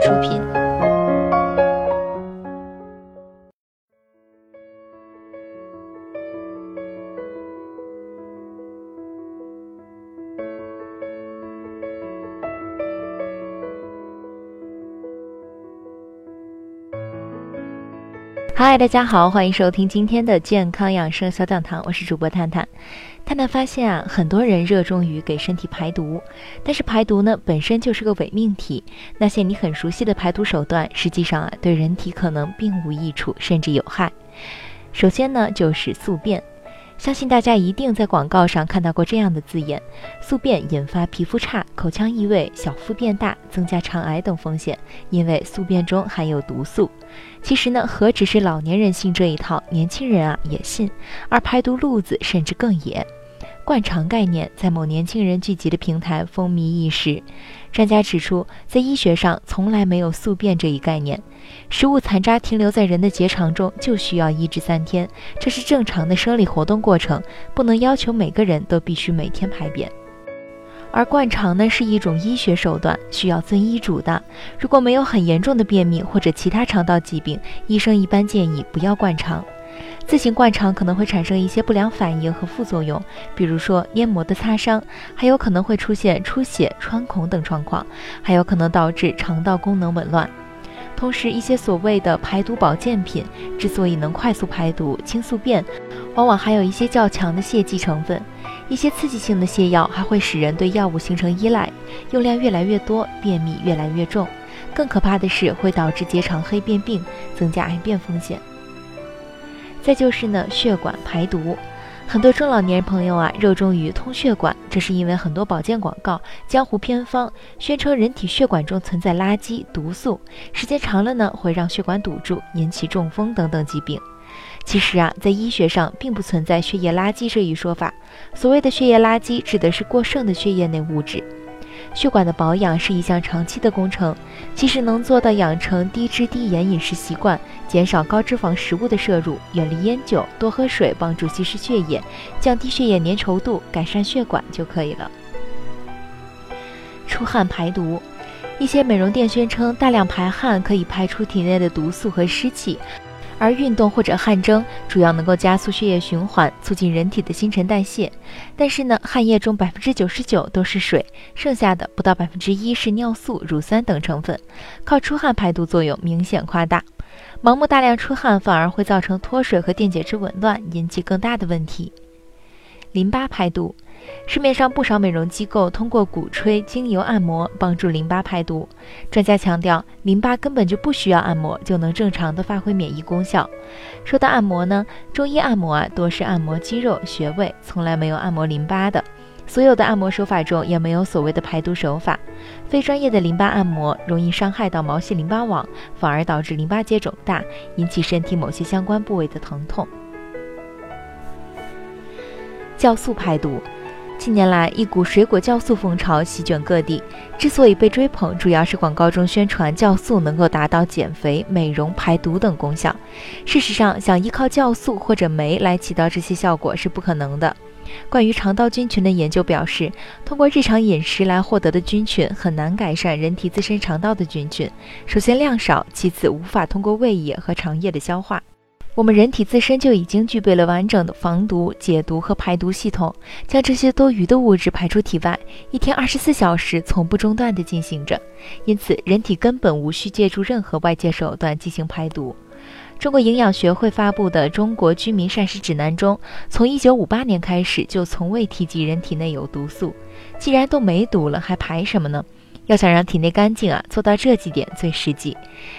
出品。嗨，大家好，欢迎收听今天的健康养生小讲堂，我是主播探探。探探发现啊，很多人热衷于给身体排毒，但是排毒呢本身就是个伪命题。那些你很熟悉的排毒手段，实际上啊对人体可能并无益处，甚至有害。首先呢就是宿便。相信大家一定在广告上看到过这样的字眼：宿便引发皮肤差、口腔异味、小腹变大、增加肠癌等风险，因为宿便中含有毒素。其实呢，何止是老年人信这一套，年轻人啊也信，而排毒路子甚至更野。灌肠概念在某年轻人聚集的平台风靡一时。专家指出，在医学上从来没有宿便这一概念。食物残渣停留在人的结肠中就需要一至三天，这是正常的生理活动过程，不能要求每个人都必须每天排便。而灌肠呢是一种医学手段，需要遵医嘱的。如果没有很严重的便秘或者其他肠道疾病，医生一般建议不要灌肠。自行灌肠可能会产生一些不良反应和副作用，比如说黏膜的擦伤，还有可能会出现出血、穿孔等状况，还有可能导致肠道功能紊乱。同时，一些所谓的排毒保健品之所以能快速排毒、清宿便，往往还有一些较强的泻剂成分。一些刺激性的泻药还会使人对药物形成依赖，用量越来越多，便秘越来越重。更可怕的是，会导致结肠黑变病，增加癌变风险。再就是呢，血管排毒，很多中老年朋友啊热衷于通血管，这是因为很多保健广告、江湖偏方宣称人体血管中存在垃圾毒素，时间长了呢会让血管堵住，引起中风等等疾病。其实啊，在医学上并不存在血液垃圾这一说法，所谓的血液垃圾指的是过剩的血液内物质。血管的保养是一项长期的工程，其实能做到养成低脂低盐饮食习惯，减少高脂肪食物的摄入，远离烟酒，多喝水，帮助稀释血液，降低血液粘稠度，改善血管就可以了。出汗排毒，一些美容店宣称大量排汗可以排出体内的毒素和湿气。而运动或者汗蒸主要能够加速血液循环，促进人体的新陈代谢。但是呢，汗液中百分之九十九都是水，剩下的不到百分之一是尿素、乳酸等成分，靠出汗排毒作用明显夸大。盲目大量出汗反而会造成脱水和电解质紊乱，引起更大的问题。淋巴排毒。市面上不少美容机构通过鼓吹精油按摩帮助淋巴排毒。专家强调，淋巴根本就不需要按摩就能正常的发挥免疫功效。说到按摩呢，中医按摩啊多是按摩肌肉穴位，从来没有按摩淋巴的。所有的按摩手法中也没有所谓的排毒手法。非专业的淋巴按摩容易伤害到毛细淋巴网，反而导致淋巴结肿大，引起身体某些相关部位的疼痛。酵素排毒。近年来，一股水果酵素风潮席卷各地。之所以被追捧，主要是广告中宣传酵素能够达到减肥、美容、排毒等功效。事实上，想依靠酵素或者酶来起到这些效果是不可能的。关于肠道菌群的研究表示，通过日常饮食来获得的菌群很难改善人体自身肠道的菌群。首先量少，其次无法通过胃液和肠液的消化。我们人体自身就已经具备了完整的防毒、解毒和排毒系统，将这些多余的物质排出体外，一天二十四小时从不中断地进行着。因此，人体根本无需借助任何外界手段进行排毒。中国营养学会发布的《中国居民膳食指南》中，从1958年开始就从未提及人体内有毒素。既然都没毒了，还排什么呢？要想让体内干净啊，做到这几点最实际。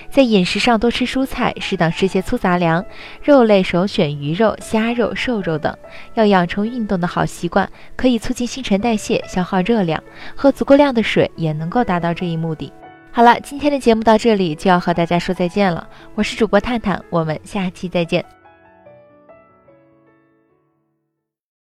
在饮食上多吃蔬菜，适当吃些粗杂粮，肉类首选鱼肉、虾肉、瘦肉等。要养成运动的好习惯，可以促进新陈代谢，消耗热量。喝足够量的水也能够达到这一目的。好了，今天的节目到这里就要和大家说再见了。我是主播探探，我们下期再见。